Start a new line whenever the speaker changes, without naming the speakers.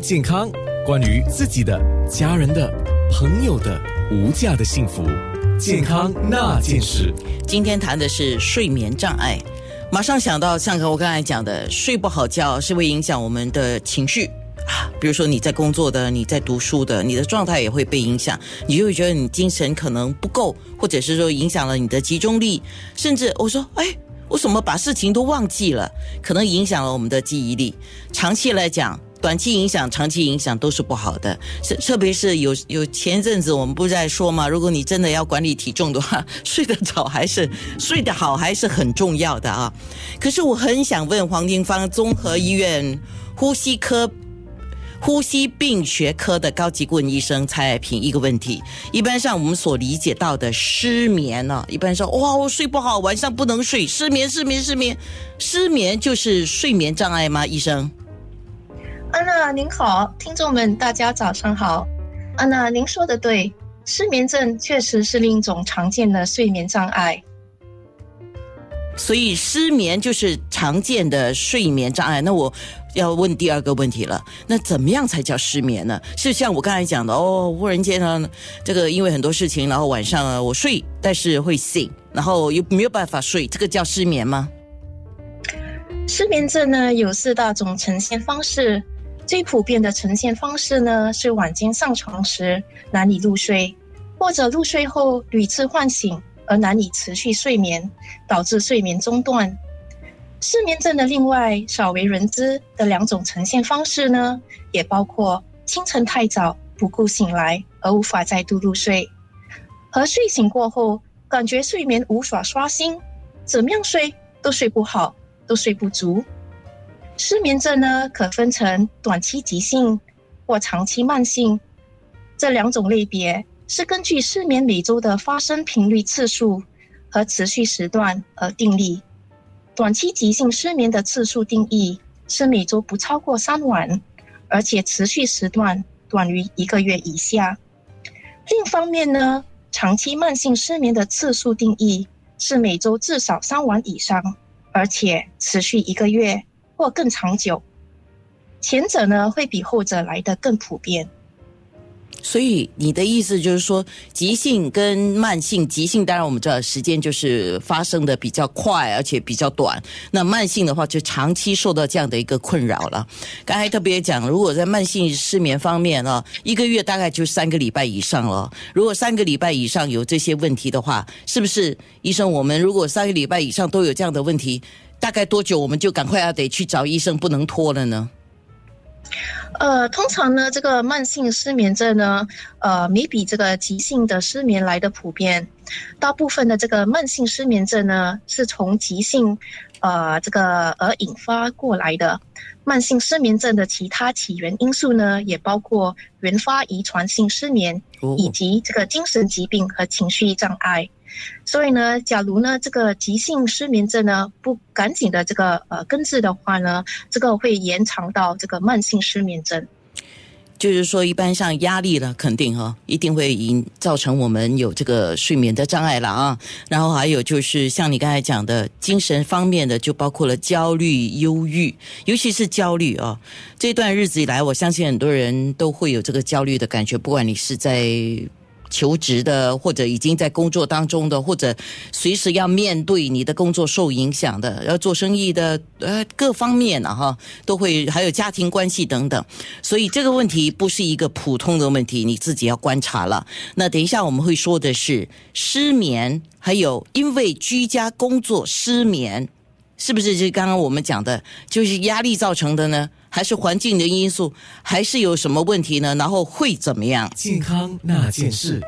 健康，关于自己的、家人的、朋友的无价的幸福，健康那件事。
今天谈的是睡眠障碍，马上想到像我刚才讲的，睡不好觉是会影响我们的情绪啊。比如说你在工作的，你在读书的，你的状态也会被影响，你就会觉得你精神可能不够，或者是说影响了你的集中力，甚至我说，哎，我怎么把事情都忘记了？可能影响了我们的记忆力。长期来讲。短期影响、长期影响都是不好的，是特别是有有前一阵子我们不是在说吗？如果你真的要管理体重的话，睡得早还是睡得好还是很重要的啊。可是我很想问黄金芳综合医院呼吸科呼吸病学科的高级顾问医生蔡爱平一个问题：一般上我们所理解到的失眠呢，一般说哇我睡不好，晚上不能睡，失眠失眠失眠，失眠就是睡眠障碍吗？医生？
安娜您好，听众们大家早上好。安娜您说的对，失眠症确实是另一种常见的睡眠障碍。
所以失眠就是常见的睡眠障碍。那我要问第二个问题了，那怎么样才叫失眠呢？是像我刚才讲的哦，忽然间呢，这个因为很多事情，然后晚上啊我睡，但是会醒，然后又没有办法睡，这个叫失眠吗？
失眠症呢有四大种呈现方式。最普遍的呈现方式呢，是晚间上床时难以入睡，或者入睡后屡次唤醒而难以持续睡眠，导致睡眠中断。失眠症的另外少为人知的两种呈现方式呢，也包括清晨太早不顾醒来而无法再度入睡，和睡醒过后感觉睡眠无法刷新，怎么样睡都睡不好，都睡不足。失眠症呢，可分成短期急性或长期慢性这两种类别，是根据失眠每周的发生频率次数和持续时段而定立。短期急性失眠的次数定义是每周不超过三晚，而且持续时段短于一个月以下。另一方面呢，长期慢性失眠的次数定义是每周至少三晚以上，而且持续一个月。或更长久，前者呢会比后者来的更普遍。
所以你的意思就是说，急性跟慢性，急性当然我们知道时间就是发生的比较快，而且比较短。那慢性的话，就长期受到这样的一个困扰了。刚才特别讲，如果在慢性失眠方面啊，一个月大概就三个礼拜以上了。如果三个礼拜以上有这些问题的话，是不是医生？我们如果三个礼拜以上都有这样的问题？大概多久我们就赶快要得去找医生，不能拖了呢？
呃，通常呢，这个慢性失眠症呢，呃，没比这个急性的失眠来的普遍。大部分的这个慢性失眠症呢，是从急性，呃，这个而引发过来的。慢性失眠症的其他起源因素呢，也包括原发遗传性失眠，以及这个精神疾病和情绪障碍。所以呢，假如呢这个急性失眠症呢不赶紧的这个呃根治的话呢，这个会延长到这个慢性失眠症。
就是说，一般像压力了，肯定哈，一定会引造成我们有这个睡眠的障碍了啊。然后还有就是像你刚才讲的精神方面的，就包括了焦虑、忧郁，尤其是焦虑啊。这段日子以来，我相信很多人都会有这个焦虑的感觉，不管你是在。求职的，或者已经在工作当中的，或者随时要面对你的工作受影响的，要做生意的，呃，各方面啊，哈，都会还有家庭关系等等，所以这个问题不是一个普通的问题，你自己要观察了。那等一下我们会说的是失眠，还有因为居家工作失眠，是不是就刚刚我们讲的，就是压力造成的呢？还是环境的因素，还是有什么问题呢？然后会怎么样？
健康那件事。